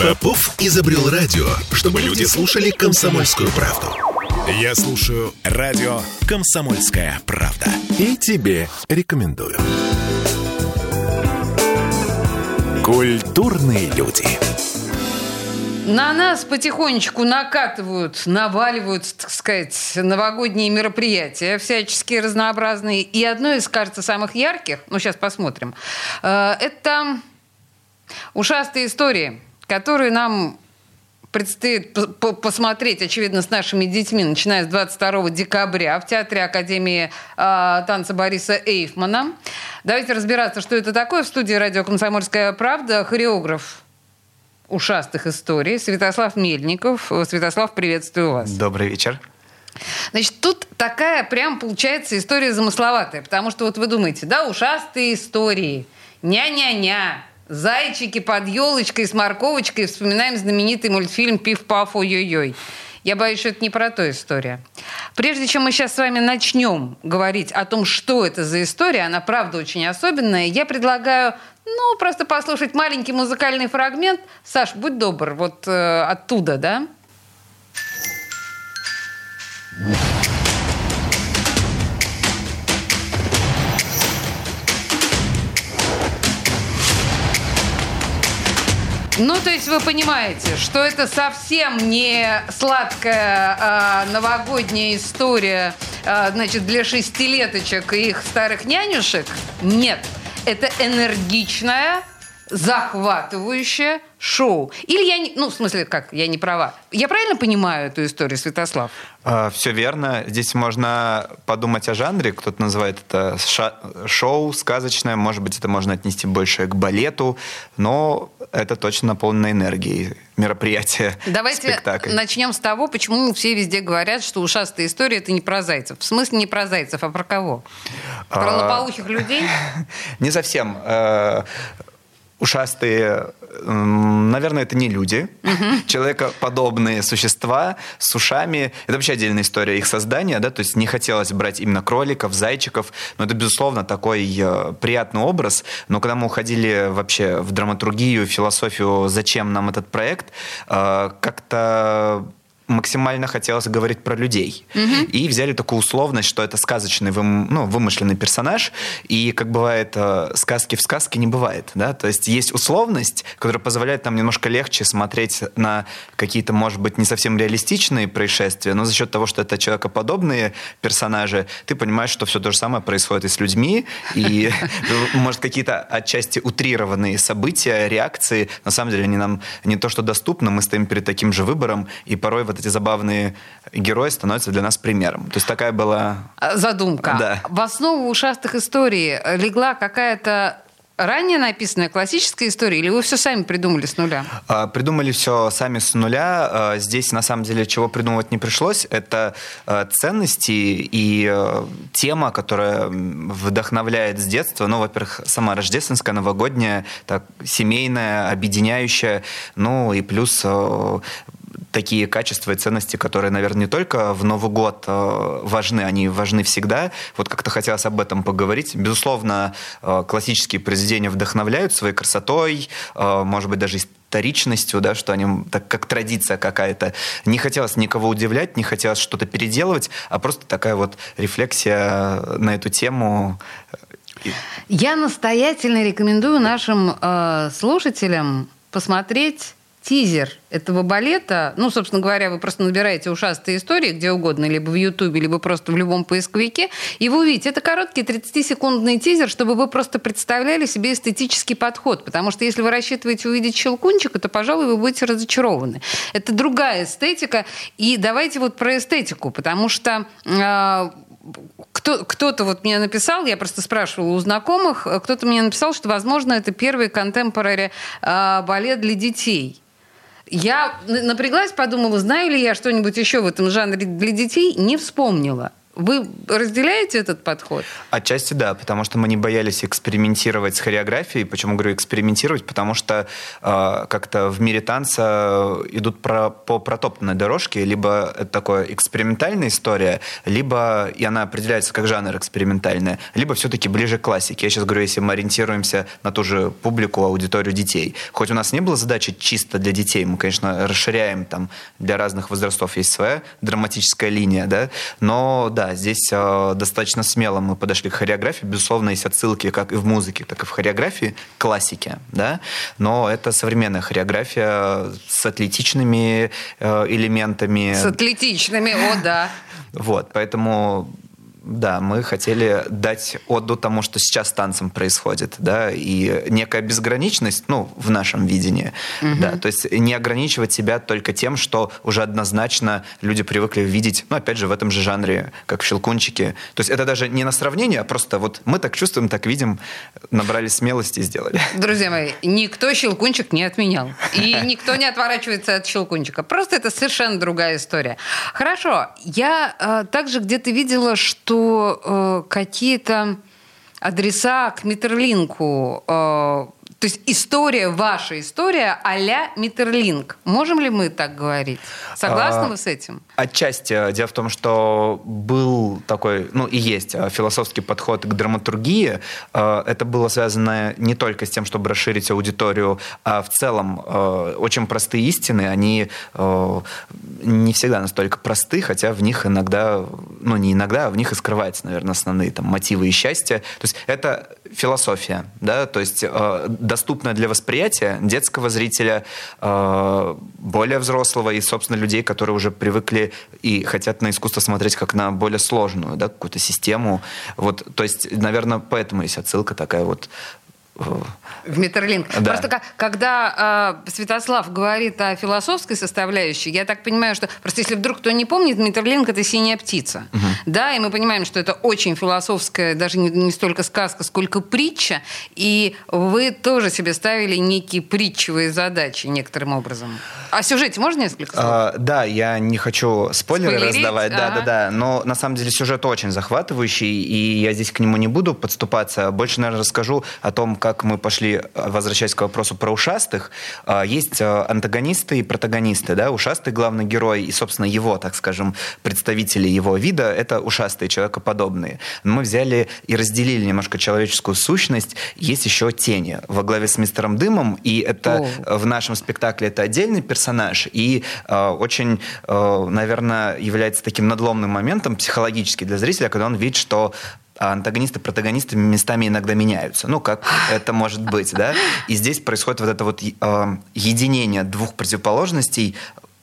Попов изобрел радио, чтобы люди слушали комсомольскую правду. Я слушаю радио «Комсомольская правда». И тебе рекомендую. Культурные люди. На нас потихонечку накатывают, наваливают, так сказать, новогодние мероприятия, всяческие разнообразные. И одно из, кажется, самых ярких, ну, сейчас посмотрим, э, это ушастые истории, которые нам предстоит посмотреть, очевидно, с нашими детьми, начиная с 22 декабря в Театре Академии э, танца Бориса Эйфмана. Давайте разбираться, что это такое. В студии радио «Комсомольская правда» хореограф ушастых историй Святослав Мельников. Святослав, приветствую вас. Добрый вечер. Значит, тут такая прям получается история замысловатая, потому что вот вы думаете, да, ушастые истории, ня-ня-ня, Зайчики под елочкой с морковочкой. Вспоминаем знаменитый мультфильм «Пиф-паф, ой-ой-ой». Я боюсь, что это не про ту историю. Прежде чем мы сейчас с вами начнем говорить о том, что это за история, она правда очень особенная, я предлагаю, ну, просто послушать маленький музыкальный фрагмент. Саш, будь добр, вот э, оттуда, да? Ну, то есть вы понимаете, что это совсем не сладкая э, новогодняя история, э, значит, для шестилеточек и их старых нянюшек. Нет, это энергичная, захватывающее шоу. Или я не... Ну, в смысле, как, я не права. Я правильно понимаю эту историю, Святослав? А, все верно. Здесь можно подумать о жанре. Кто-то называет это шоу сказочное. Может быть, это можно отнести больше к балету. Но это точно наполнено энергией мероприятие, Давайте спектакль. начнем с того, почему все везде говорят, что ушастая история – это не про зайцев. В смысле не про зайцев, а про кого? Про а... лопоухих людей? Не совсем. Ушастые, наверное, это не люди, угу. человекоподобные существа с ушами. Это вообще отдельная история их создания, да, то есть не хотелось брать именно кроликов, зайчиков, но это, безусловно, такой э, приятный образ. Но когда мы уходили вообще в драматургию, философию, зачем нам этот проект, э, как-то максимально хотелось говорить про людей. Угу. И взяли такую условность, что это сказочный, вым, ну, вымышленный персонаж. И, как бывает, э, сказки в сказке не бывает. Да? То есть есть условность, которая позволяет нам немножко легче смотреть на какие-то, может быть, не совсем реалистичные происшествия, но за счет того, что это человекоподобные персонажи, ты понимаешь, что все то же самое происходит и с людьми. И, может, какие-то отчасти утрированные события, реакции, на самом деле, они нам не то что доступны, мы стоим перед таким же выбором, и порой в эти забавные герои становятся для нас примером. То есть такая была... Задумка. Да. В основу ушастых историй легла какая-то ранее написанная классическая история, или вы все сами придумали с нуля? А, придумали все сами с нуля. А, здесь, на самом деле, чего придумывать не пришлось, это а, ценности и тема, которая вдохновляет с детства. Ну, во-первых, сама рождественская, новогодняя, так, семейная, объединяющая. Ну, и плюс такие качества и ценности, которые, наверное, не только в Новый год э, важны, они важны всегда. Вот как-то хотелось об этом поговорить. Безусловно, э, классические произведения вдохновляют своей красотой, э, может быть, даже историчностью, да, что они так как традиция какая-то. Не хотелось никого удивлять, не хотелось что-то переделывать, а просто такая вот рефлексия на эту тему. Я настоятельно рекомендую нашим э, слушателям посмотреть тизер этого балета, ну, собственно говоря, вы просто набираете ушастые истории где угодно, либо в Ютубе, либо просто в любом поисковике, и вы увидите, это короткий 30-секундный тизер, чтобы вы просто представляли себе эстетический подход, потому что если вы рассчитываете увидеть щелкунчика, то, пожалуй, вы будете разочарованы. Это другая эстетика, и давайте вот про эстетику, потому что э, кто, кто-то вот мне написал, я просто спрашивала у знакомых, кто-то мне написал, что, возможно, это первый контемпорари э, балет для детей. Я напряглась, подумала, знаю ли я что-нибудь еще в этом жанре для детей, не вспомнила. Вы разделяете этот подход? Отчасти да, потому что мы не боялись экспериментировать с хореографией. Почему говорю экспериментировать? Потому что э, как-то в мире танца идут про, по протоптанной дорожке, либо это такая экспериментальная история, либо и она определяется как жанр экспериментальная, либо все-таки ближе к классике. Я сейчас говорю, если мы ориентируемся на ту же публику, аудиторию детей. Хоть у нас не было задачи чисто для детей, мы, конечно, расширяем там для разных возрастов есть своя драматическая линия, да, но да, здесь э, достаточно смело мы подошли к хореографии. Безусловно, есть отсылки как и в музыке, так и в хореографии классики, да, но это современная хореография с атлетичными э, элементами. С атлетичными, о да. Вот, поэтому да, мы хотели дать отду тому, что сейчас с танцем происходит, да, и некая безграничность, ну, в нашем видении, угу. да, то есть не ограничивать себя только тем, что уже однозначно люди привыкли видеть, ну, опять же, в этом же жанре, как в «Щелкунчике». То есть это даже не на сравнение, а просто вот мы так чувствуем, так видим, набрали смелости и сделали. Друзья мои, никто «Щелкунчик» не отменял, и никто не отворачивается от «Щелкунчика», просто это совершенно другая история. Хорошо, я э, также где-то видела, что э, какие-то адреса к Митерлинку э, то есть история, ваша история а-ля Миттерлинг. Можем ли мы так говорить? Согласны а, вы с этим? Отчасти. Дело в том, что был такой, ну и есть а, философский подход к драматургии. А, это было связано не только с тем, чтобы расширить аудиторию, а в целом очень простые истины, они не всегда настолько просты, хотя в них иногда, ну не иногда, а в них и скрываются, наверное, основные там мотивы и счастья. То есть это философия, да, то есть доступна для восприятия детского зрителя, э, более взрослого и, собственно, людей, которые уже привыкли и хотят на искусство смотреть как на более сложную, да, какую-то систему. Вот, то есть, наверное, поэтому есть отсылка такая вот в Метерлинг. Да. Просто когда э, Святослав говорит о философской составляющей, я так понимаю, что просто если вдруг кто не помнит, Метерлинг это синяя птица. Угу. Да, и мы понимаем, что это очень философская, даже не, не столько сказка, сколько притча. И вы тоже себе ставили некие притчевые задачи некоторым образом. О сюжете можно несколько слов? А, да, я не хочу спойлеры Спойлерить? раздавать. Ага. Да, да, да. Но на самом деле сюжет очень захватывающий, и я здесь к нему не буду подступаться. Больше, наверное, расскажу о том, как мы пошли, возвращаясь к вопросу про ушастых, а, есть а, антагонисты и протагонисты. Да? Ушастый главный герой и, собственно, его, так скажем, представители его вида — это ушастые, человекоподобные. Мы взяли и разделили немножко человеческую сущность. Есть еще тени во главе с мистером Дымом, и это О. в нашем спектакле это отдельный персонаж, и э, очень, э, наверное, является таким надломным моментом психологически для зрителя, когда он видит, что а антагонисты протагонисты местами иногда меняются. Ну, как это может быть, да? И здесь происходит вот это вот э, единение двух противоположностей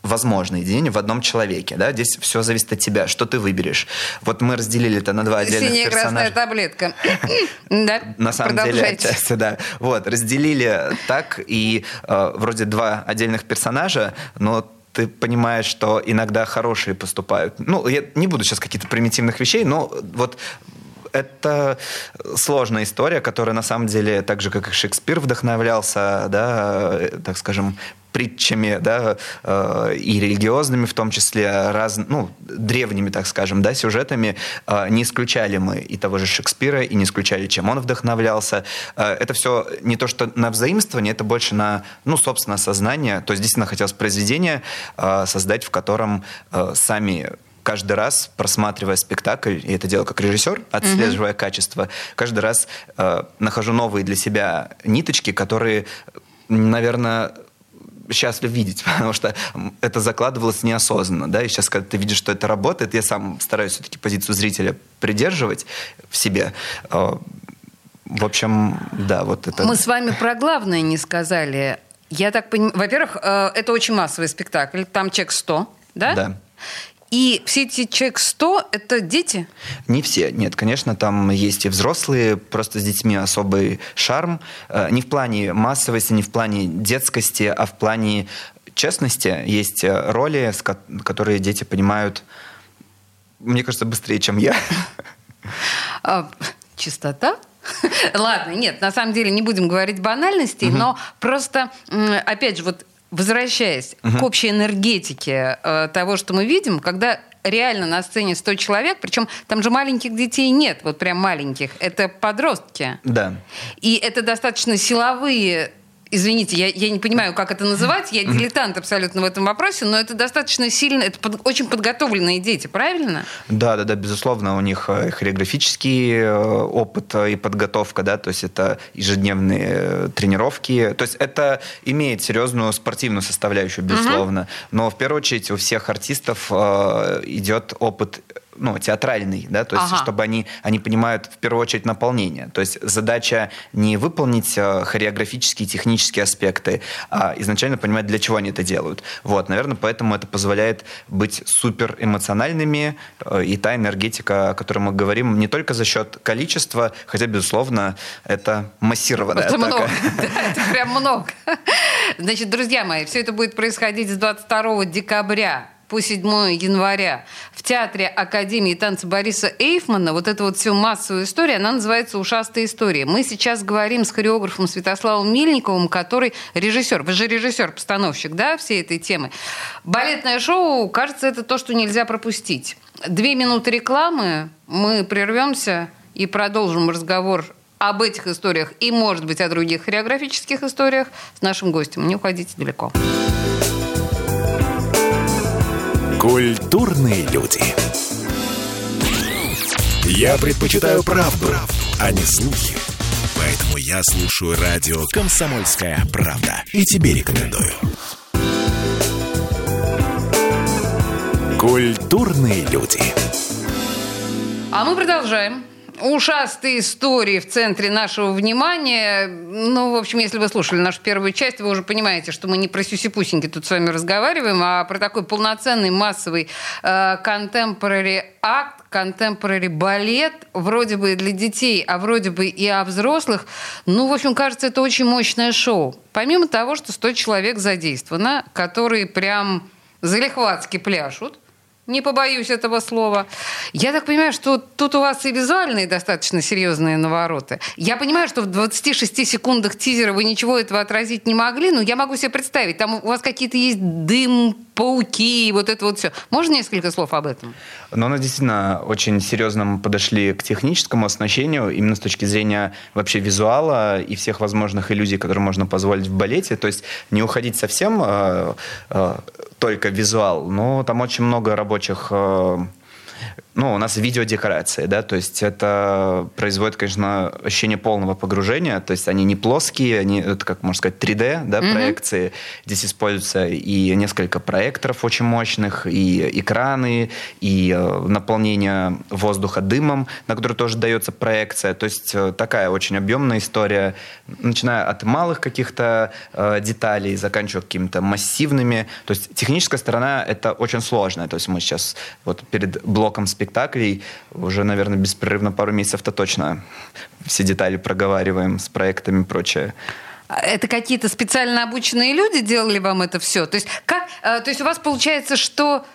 возможно единение в одном человеке. Да? Здесь все зависит от тебя, что ты выберешь. Вот мы разделили это на два отдельных Синяя персонажа. красная таблетка. да? На самом деле, отчасти, да. Вот, разделили так, и э, вроде два отдельных персонажа, но ты понимаешь, что иногда хорошие поступают. Ну, я не буду сейчас каких-то примитивных вещей, но вот это сложная история, которая на самом деле, так же, как и Шекспир вдохновлялся, да, так скажем, притчами, да, э, и религиозными в том числе, раз, ну, древними, так скажем, да, сюжетами, э, не исключали мы и того же Шекспира, и не исключали, чем он вдохновлялся. Э, это все не то, что на взаимствование, это больше на, ну, собственно, сознание. То есть действительно хотелось произведение создать, в котором сами каждый раз, просматривая спектакль, и это дело как режиссер, отслеживая mm-hmm. качество, каждый раз э, нахожу новые для себя ниточки, которые, наверное, счастлив видеть, потому что это закладывалось неосознанно, да, и сейчас, когда ты видишь, что это работает, я сам стараюсь все-таки позицию зрителя придерживать в себе. Э, в общем, да, вот это... Мы с вами про главное не сказали. Я так понимаю, во-первых, э, это очень массовый спектакль, там чек 100, да? Да. И все эти человек 100 – это дети? Не все. Нет, конечно, там есть и взрослые, просто с детьми особый шарм. Э, не в плане массовости, не в плане детскости, а в плане честности. Есть э, роли, которые дети понимают, мне кажется, быстрее, чем я. А, чистота? Ладно, нет, на самом деле не будем говорить банальностей, но просто, опять же, вот возвращаясь угу. к общей энергетике э, того, что мы видим, когда реально на сцене 100 человек, причем там же маленьких детей нет, вот прям маленьких, это подростки. Да. И это достаточно силовые Извините, я, я не понимаю, как это называть. Я дилетант абсолютно в этом вопросе, но это достаточно сильно, это под, очень подготовленные дети, правильно? Да, да, да, безусловно, у них э, хореографический э, опыт и подготовка, да, то есть это ежедневные э, тренировки. То есть это имеет серьезную спортивную составляющую, безусловно. Угу. Но в первую очередь у всех артистов идет опыт ну, театральный, да, то есть, ага. чтобы они, они понимают в первую очередь наполнение. То есть задача не выполнить э, хореографические, технические аспекты, а изначально понимать, для чего они это делают. Вот, наверное, поэтому это позволяет быть супер эмоциональными, э, и та энергетика, о которой мы говорим, не только за счет количества, хотя, безусловно, это массированная это атака. Много. Это прям много. Значит, друзья мои, все это будет происходить с 22 декабря по 7 января в Театре Академии танца Бориса Эйфмана. Вот эта вот всю массовую историю, она называется «Ушастая история». Мы сейчас говорим с хореографом Святославом Мильниковым, который режиссер. Вы же режиссер-постановщик, да, всей этой темы. Балетное шоу, кажется, это то, что нельзя пропустить. Две минуты рекламы, мы прервемся и продолжим разговор об этих историях и, может быть, о других хореографических историях с нашим гостем. Не уходите далеко. Культурные люди. Я предпочитаю правду, а не слухи. Поэтому я слушаю радио «Комсомольская правда». И тебе рекомендую. Культурные люди. А мы продолжаем ушастые истории в центре нашего внимания. Ну, в общем, если вы слушали нашу первую часть, вы уже понимаете, что мы не про сюси-пусеньки тут с вами разговариваем, а про такой полноценный массовый контемпорари э, акт, контемпорари балет, вроде бы для детей, а вроде бы и о взрослых. Ну, в общем, кажется, это очень мощное шоу. Помимо того, что 100 человек задействовано, которые прям залихватски пляшут, не побоюсь этого слова. Я так понимаю, что тут у вас и визуальные достаточно серьезные навороты. Я понимаю, что в 26 секундах тизера вы ничего этого отразить не могли, но я могу себе представить, там у вас какие-то есть дым, пауки, вот это вот все. Можно несколько слов об этом? Но у действительно очень серьезно подошли к техническому оснащению, именно с точки зрения вообще визуала и всех возможных иллюзий, которые можно позволить в балете. То есть не уходить совсем э, э, только визуал, но там очень много рабочих э, ну, у нас видеодекорации, да, то есть это производит, конечно, ощущение полного погружения, то есть они не плоские, они, это, как можно сказать, 3D, да, mm-hmm. проекции. Здесь используются и несколько проекторов очень мощных, и экраны, и э, наполнение воздуха дымом, на который тоже дается проекция. То есть э, такая очень объемная история, начиная от малых каких-то э, деталей, заканчивая какими-то массивными. То есть техническая сторона — это очень сложная. То есть мы сейчас вот перед блоком спектакля спектаклей уже, наверное, беспрерывно пару месяцев-то точно все детали проговариваем с проектами и прочее. Это какие-то специально обученные люди делали вам это все? То есть, как, э, то есть у вас получается, что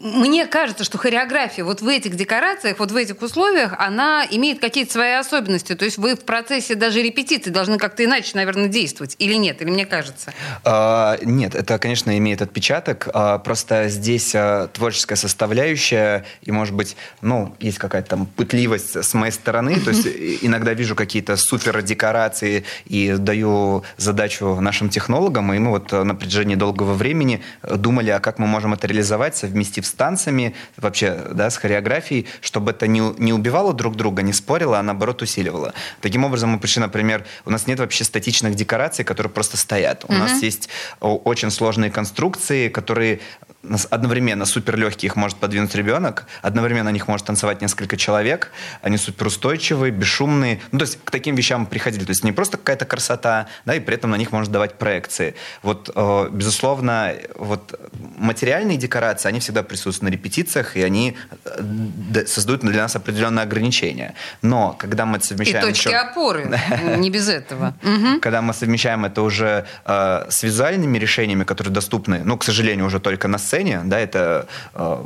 мне кажется, что хореография вот в этих декорациях, вот в этих условиях, она имеет какие-то свои особенности. То есть вы в процессе даже репетиции должны как-то иначе, наверное, действовать. Или нет? Или мне кажется? А, нет, это, конечно, имеет отпечаток. А, просто здесь а, творческая составляющая, и, может быть, ну, есть какая-то там пытливость с моей стороны. То есть иногда вижу какие-то супер декорации и даю задачу нашим технологам, и мы вот на протяжении долгого времени думали, а как мы можем это реализовать совместно совместив с танцами, вообще, да, с хореографией, чтобы это не, не убивало друг друга, не спорило, а наоборот усиливало. Таким образом, мы пришли, например, у нас нет вообще статичных декораций, которые просто стоят. У mm-hmm. нас есть очень сложные конструкции, которые одновременно супер легкие их может подвинуть ребенок, одновременно на них может танцевать несколько человек, они супер устойчивые, бесшумные. Ну, то есть к таким вещам приходили. То есть не просто какая-то красота, да, и при этом на них можно давать проекции. Вот, э, безусловно, вот материальные декорации, они всегда присутствуют на репетициях, и они э, создают для нас определенные ограничения. Но когда мы совмещаем... И точки еще... опоры, не без этого. Когда мы совмещаем это уже э, с визуальными решениями, которые доступны, ну, к сожалению, уже только на сцене, да, это э,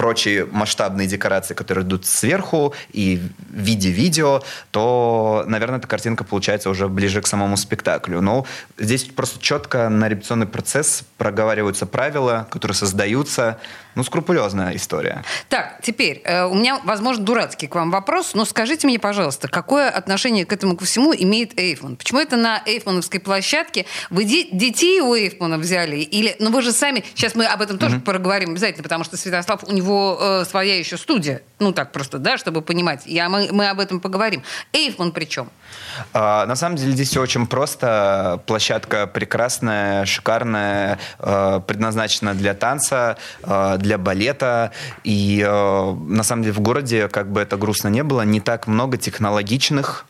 прочие масштабные декорации, которые идут сверху и в виде видео, то, наверное, эта картинка получается уже ближе к самому спектаклю. Но здесь просто четко на репетиционный процесс проговариваются правила, которые создаются, ну, скрупулезная история. Так, теперь, э, у меня, возможно, дурацкий к вам вопрос, но скажите мне, пожалуйста, какое отношение к этому ко всему имеет Эйфман? Почему это на Эйфмановской площадке? Вы де- детей у Эйфмана взяли? Или, ну вы же сами, сейчас мы об этом тоже mm-hmm. поговорим обязательно, потому что Святослав, у него э, своя еще студия, ну так просто, да, чтобы понимать. Я, мы, мы об этом поговорим. Эйфман при чем? А, на самом деле здесь все очень просто. Площадка прекрасная, шикарная, э, предназначена для танца, э, для балета. И э, на самом деле в городе, как бы это грустно не было, не так много технологичных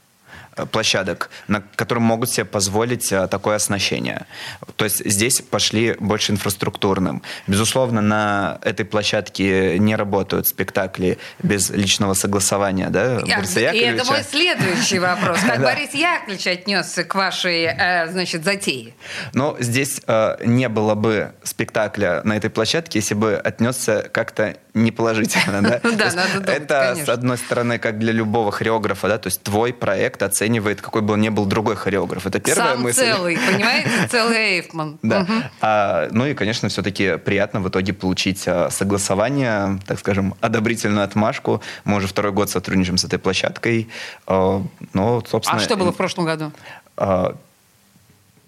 площадок, на которым могут себе позволить э, такое оснащение. То есть здесь пошли больше инфраструктурным. Безусловно, на этой площадке не работают спектакли без личного согласования, да, Бориса И это мой следующий вопрос. Как Борис Яковлевич отнесся к вашей, э, значит, затее? Ну, здесь не было бы спектакля на этой площадке, если бы отнесся как-то неположительно, да? Да, надо думать, Это, с одной стороны, как для любого хореографа, да, то есть твой проект оценивает, какой бы он ни был другой хореограф. Это первая Сам мысль. целый, понимаете? Целый Эйфман. Да. А, ну и, конечно, все-таки приятно в итоге получить а, согласование, так скажем, одобрительную отмашку. Мы уже второй год сотрудничаем с этой площадкой. А, ну, собственно... А что было в прошлом году?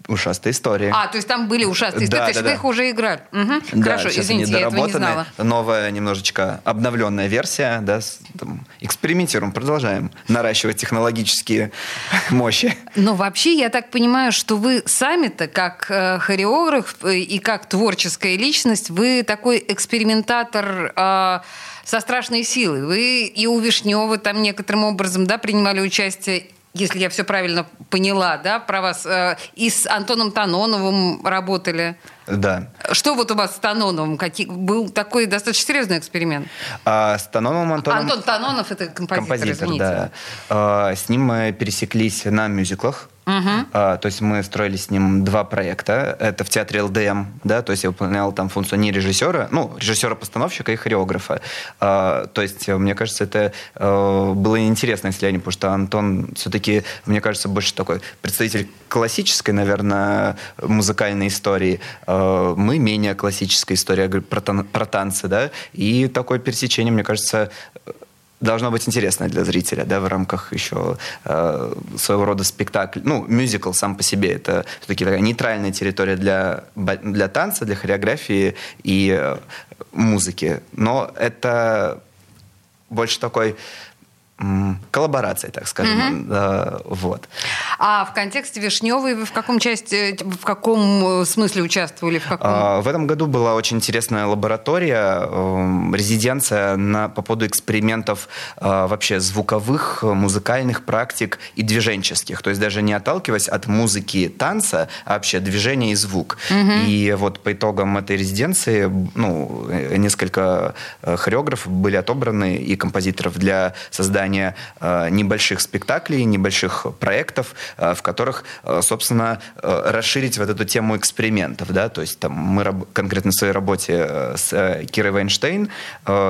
Ушастые истории. А, то есть там были ушастые истории, да, то есть да, вы да. их уже играли. Угу. Да, Хорошо, извините, я этого не знала. Новая, немножечко обновленная версия, да, там, экспериментируем, продолжаем наращивать технологические мощи. Но вообще, я так понимаю, что вы сами-то, как э, хореограф э, и как творческая личность, вы такой экспериментатор э, со страшной силой. Вы и у Вишнева там некоторым образом да, принимали участие если я все правильно поняла, да, про вас, э, и с Антоном Таноновым работали. Да. Что вот у вас с Таноновым? Какие, был такой достаточно серьезный эксперимент? А, с Таноновым Антоном... Антон Танонов – это композитор, композитор извините. да. А, с ним мы пересеклись на мюзиклах. Угу. А, то есть мы строили с ним два проекта. Это в театре ЛДМ, да, то есть я выполнял там функцию не режиссера, ну, режиссера-постановщика и хореографа. А, то есть, мне кажется, это а, было интересно, если они, потому что Антон все-таки, мне кажется, больше такой представитель классической, наверное, музыкальной истории. А, мы менее классическая история про, тан- про танцы, да, и такое пересечение, мне кажется, должно быть интересно для зрителя, да, в рамках еще э, своего рода спектакля. Ну, мюзикл сам по себе это все-таки такая нейтральная территория для, для танца, для хореографии и э, музыки. Но это больше такой коллаборации, так скажем. Mm-hmm. вот. А в контексте Вишневой вы в каком части, в каком э, смысле участвовали? В, каком? А, в этом году была очень интересная лаборатория, эм, резиденция на, по поводу экспериментов а, вообще звуковых, музыкальных практик и движенческих. То есть даже не отталкиваясь от музыки танца, а вообще движение и звук. Mm-hmm. И вот по итогам этой резиденции ну, э, несколько э, хореографов были отобраны и композиторов для создания создания э, небольших спектаклей, небольших проектов, э, в которых, э, собственно, расширить вот эту тему экспериментов. Да? То есть там мы конкретно в своей работе с Кирой Вайнштейн,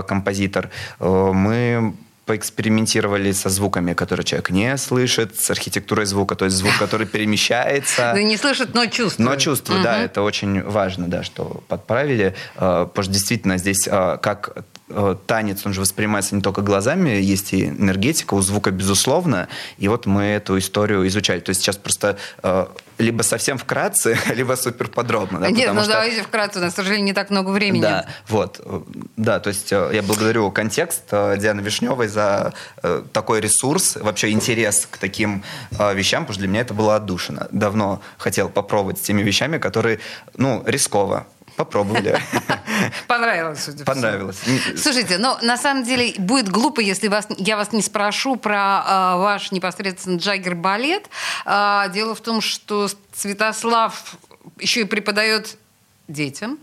композитор, мы поэкспериментировали со звуками, которые человек не слышит, с архитектурой звука, то есть звук, который перемещается. Ну, не слышит, но чувствует. Но чувствует, да, это очень важно, да, что подправили, потому что действительно здесь как танец, он же воспринимается не только глазами, есть и энергетика у звука, безусловно. И вот мы эту историю изучали. То есть сейчас просто э, либо совсем вкратце, либо супер подробно. Да, Нет, ну что... давайте вкратце, у нас, к сожалению, не так много времени. Да, вот. Да, то есть я благодарю контекст Дианы Вишневой за такой ресурс, вообще интерес к таким вещам, потому что для меня это было отдушина. Давно хотел попробовать с теми вещами, которые, ну, рисково. Попробовали. Понравилось, судя Понравилось. Слушайте, но на самом деле будет глупо, если вас, я вас не спрошу про э, ваш непосредственно джаггер-балет. Э, дело в том, что Святослав еще и преподает детям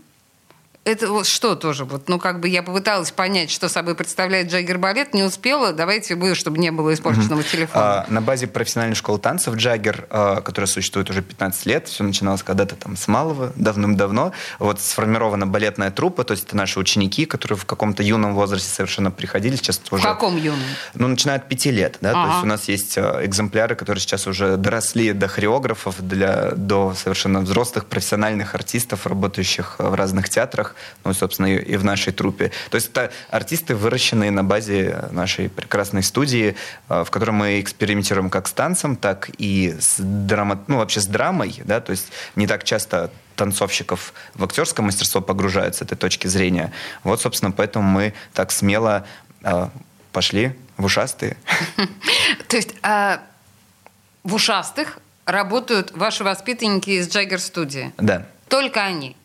это вот что тоже? Вот, ну, как бы я попыталась понять, что собой представляет Джаггер балет, не успела. Давайте вы, чтобы не было испорченного mm-hmm. телефона. А, на базе профессиональной школы танцев Джаггер, а, которая существует уже 15 лет, все начиналось когда-то там с малого, давным-давно. Вот сформирована балетная труппа, то есть это наши ученики, которые в каком-то юном возрасте совершенно приходили. Сейчас в уже, каком юном? Ну, начиная от пяти лет, да. Ага. То есть у нас есть а, экземпляры, которые сейчас уже доросли до хореографов, для, до совершенно взрослых профессиональных артистов, работающих в разных театрах. Коллег, ну, собственно, и, и в нашей трупе. То есть это артисты, выращенные на базе нашей прекрасной студии, в которой мы экспериментируем как с танцем, так и с драма, ну, вообще с драмой, да, то есть не так часто танцовщиков в актерское мастерство погружают с этой точки зрения. Вот, собственно, поэтому мы так смело э, пошли в ушастые. То есть э, в ушастых работают ваши воспитанники из Джаггер студии? Да. Только они?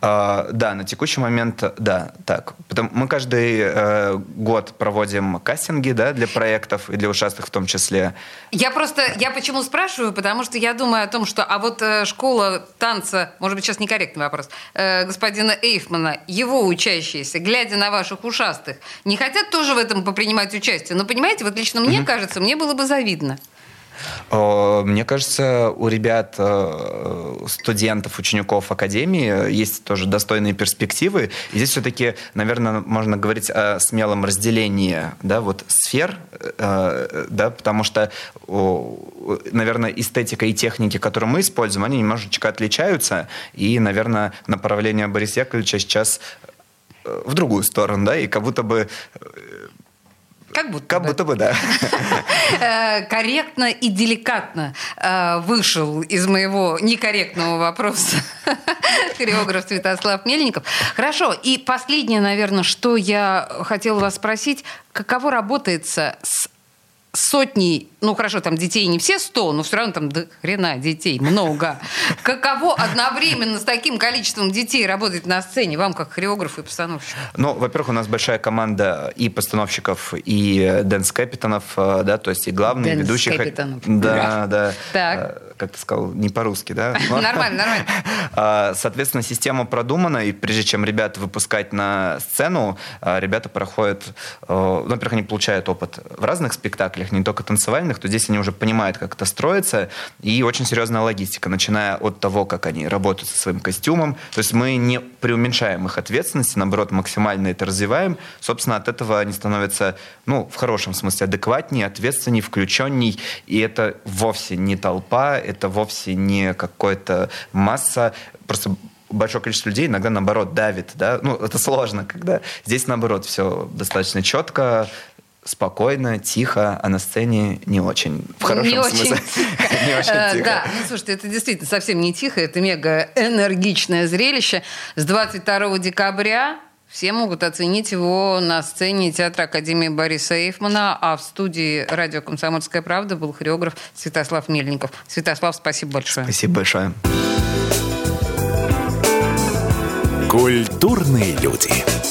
Uh, да, на текущий момент, да, так. Потому, мы каждый uh, год проводим кастинги, да, для проектов и для ушастых в том числе. Я просто, я почему спрашиваю, потому что я думаю о том, что, а вот э, школа танца, может быть, сейчас некорректный вопрос, э, господина Эйфмана, его учащиеся, глядя на ваших ушастых, не хотят тоже в этом попринимать участие? Но понимаете, вот лично мне mm-hmm. кажется, мне было бы завидно. Э, мне кажется, у ребят, э, студентов, учеников Академии есть тоже достойные перспективы. И здесь все-таки, наверное, можно говорить о смелом разделении да, вот сфер, э, да, потому что, наверное, эстетика и техники, которые мы используем, они немножечко отличаются. И, наверное, направление Бориса Яковлевича сейчас в другую сторону, да, и как будто бы как будто как бы. будто бы, да. Э, корректно и деликатно э, вышел из моего некорректного вопроса хореограф Святослав Мельников. Хорошо, и последнее, наверное, что я хотела вас спросить. Каково работается с сотней, ну хорошо, там детей не все сто, но все равно там до хрена детей много. Каково одновременно с таким количеством детей работать на сцене, вам как хореографу и постановщику? Ну, во-первых, у нас большая команда и постановщиков, и дэнс-капитанов, э, да, то есть и главные, ведущих. Да, да. Так. Как ты сказал, не по-русски, да? Нормально, нормально. А, соответственно, система продумана, и прежде чем ребят выпускать на сцену, а, ребята проходят, ну, во-первых, они получают опыт в разных спектаклях, не только танцевальных, то здесь они уже понимают, как это строится, и очень серьезная логистика, начиная от того, как они работают со своим костюмом, то есть мы не преуменьшаем их ответственности, наоборот, максимально это развиваем, собственно, от этого они становятся, ну, в хорошем смысле, адекватнее, ответственнее, включенней, и это вовсе не толпа, это вовсе не какая-то масса, просто большое количество людей иногда наоборот давит, да, ну это сложно, когда здесь наоборот все достаточно четко, спокойно, тихо, а на сцене не очень. В хорошем не смысле. Очень не очень э, тихо. Да, ну слушайте, это действительно совсем не тихо, это мега энергичное зрелище. С 22 декабря все могут оценить его на сцене театра Академии Бориса Эйфмана, а в студии радио «Комсомольская правда» был хореограф Святослав Мельников. Святослав, спасибо большое. Спасибо большое. Культурные люди.